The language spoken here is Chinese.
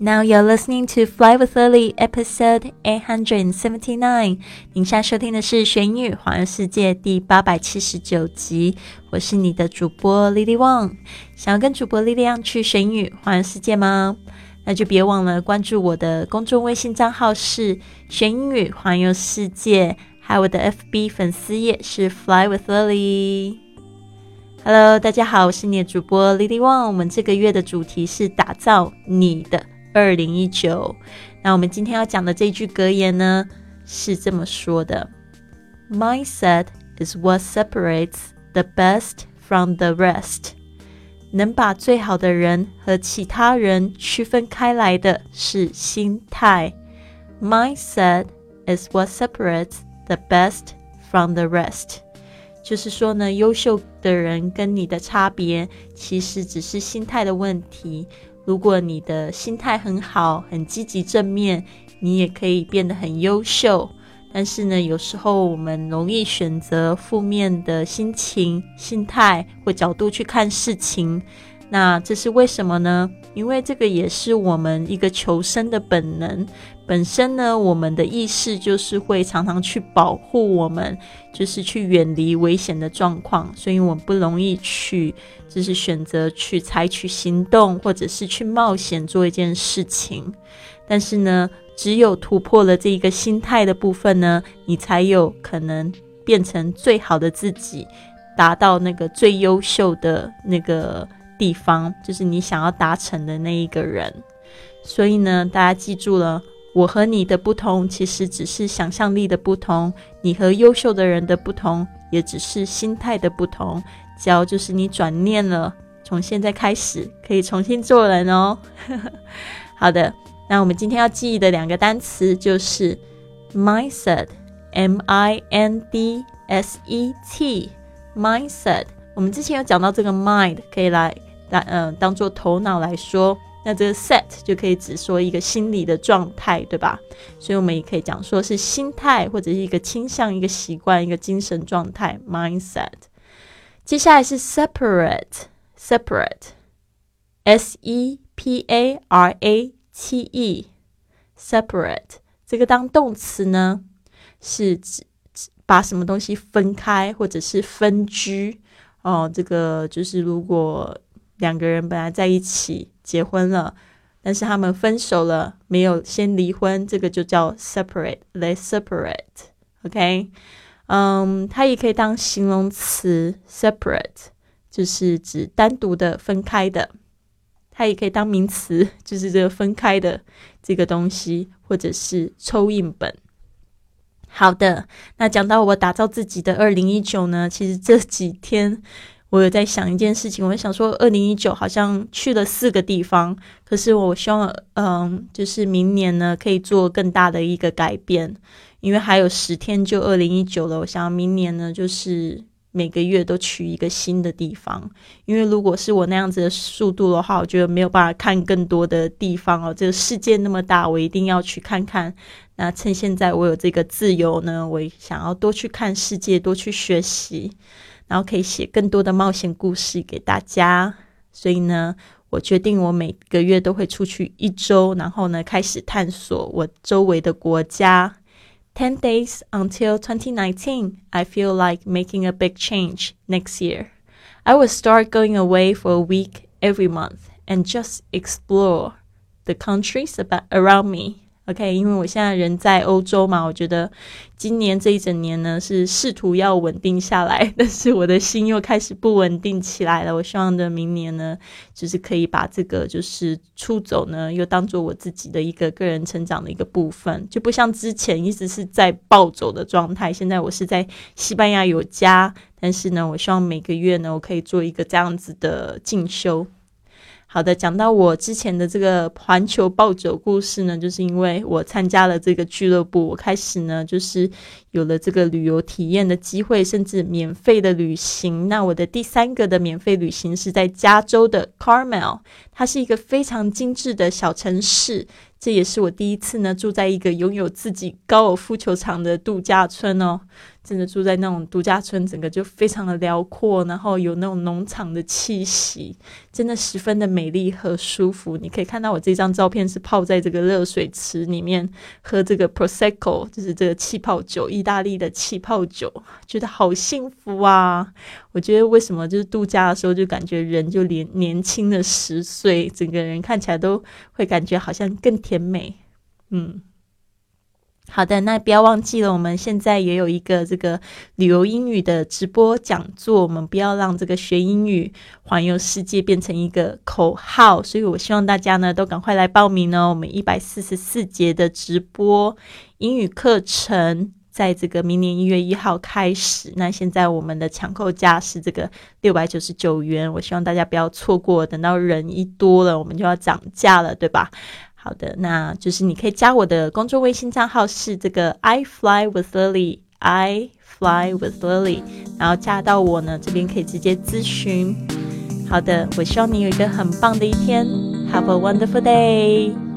Now you're listening to Fly with Lily, episode eight hundred and seventy nine。您现在收听的是《玄宇环游世界》第八百七十九集。我是你的主播 Lily Wang。想要跟主播 Lily 一样去玄宇环游世界吗？那就别忘了关注我的公众微信账号是“玄宇环游世界”，还有我的 FB 粉丝页是 Fly with Lily。Hello，大家好，我是你的主播 Lily Wang。我们这个月的主题是打造你的。二零一九，那我们今天要讲的这句格言呢，是这么说的：“Mindset is what separates the best from the rest。”能把最好的人和其他人区分开来的是心态。Mindset is what separates the best from the rest。就是说呢，优秀的人跟你的差别，其实只是心态的问题。如果你的心态很好，很积极正面，你也可以变得很优秀。但是呢，有时候我们容易选择负面的心情、心态或角度去看事情。那这是为什么呢？因为这个也是我们一个求生的本能。本身呢，我们的意识就是会常常去保护我们，就是去远离危险的状况，所以我们不容易去，就是选择去采取行动，或者是去冒险做一件事情。但是呢，只有突破了这一个心态的部分呢，你才有可能变成最好的自己，达到那个最优秀的那个地方，就是你想要达成的那一个人。所以呢，大家记住了。我和你的不同，其实只是想象力的不同；你和优秀的人的不同，也只是心态的不同。只要就是你转念了，从现在开始可以重新做人哦。好的，那我们今天要记忆的两个单词就是 mindset，m i n d s e t，mindset。我们之前有讲到这个 mind，可以来当嗯当做头脑来说。那这个 set 就可以只说一个心理的状态，对吧？所以我们也可以讲说是心态，或者是一个倾向、一个习惯、一个精神状态 （mindset）。接下来是 separate，separate，s e p a r a t e，separate 这个当动词呢，是指把什么东西分开，或者是分居哦。这个就是如果两个人本来在一起。结婚了，但是他们分手了，没有先离婚，这个就叫 separate。They separate。OK，嗯，它也可以当形容词 separate，就是指单独的、分开的。它也可以当名词，就是这个分开的这个东西，或者是抽印本。好的，那讲到我打造自己的二零一九呢，其实这几天。我有在想一件事情，我想说，二零一九好像去了四个地方，可是我希望，嗯，就是明年呢可以做更大的一个改变，因为还有十天就二零一九了。我想要明年呢，就是每个月都去一个新的地方，因为如果是我那样子的速度的话，我觉得没有办法看更多的地方哦。这个世界那么大，我一定要去看看。那趁现在我有这个自由呢，我想要多去看世界，多去学习。然后可以写更多的冒险故事给大家，所以呢，我决定我每个月都会出去一周，然后呢，开始探索我周围的国家。Ten days until 2019, I feel like making a big change next year. I will start going away for a week every month and just explore the countries about around me. OK，因为我现在人在欧洲嘛，我觉得今年这一整年呢是试图要稳定下来，但是我的心又开始不稳定起来了。我希望的明年呢，就是可以把这个就是出走呢，又当做我自己的一个个人成长的一个部分，就不像之前一直是在暴走的状态。现在我是在西班牙有家，但是呢，我希望每个月呢，我可以做一个这样子的进修。好的，讲到我之前的这个环球暴走故事呢，就是因为我参加了这个俱乐部，我开始呢就是有了这个旅游体验的机会，甚至免费的旅行。那我的第三个的免费旅行是在加州的 Carmel，它是一个非常精致的小城市，这也是我第一次呢住在一个拥有自己高尔夫球场的度假村哦。真的住在那种度假村，整个就非常的辽阔，然后有那种农场的气息，真的十分的美丽和舒服。你可以看到我这张照片是泡在这个热水池里面喝这个 prosecco，就是这个气泡酒，意大利的气泡酒，觉得好幸福啊！我觉得为什么就是度假的时候就感觉人就年年轻了十岁，整个人看起来都会感觉好像更甜美，嗯。好的，那不要忘记了，我们现在也有一个这个旅游英语的直播讲座。我们不要让这个学英语环游世界变成一个口号，所以我希望大家呢都赶快来报名哦。我们一百四十四节的直播英语课程，在这个明年一月一号开始。那现在我们的抢购价是这个六百九十九元，我希望大家不要错过。等到人一多了，我们就要涨价了，对吧？好的，那就是你可以加我的公众微信账号是这个 I fly with Lily，I fly with Lily，然后加到我呢这边可以直接咨询。好的，我希望你有一个很棒的一天，Have a wonderful day。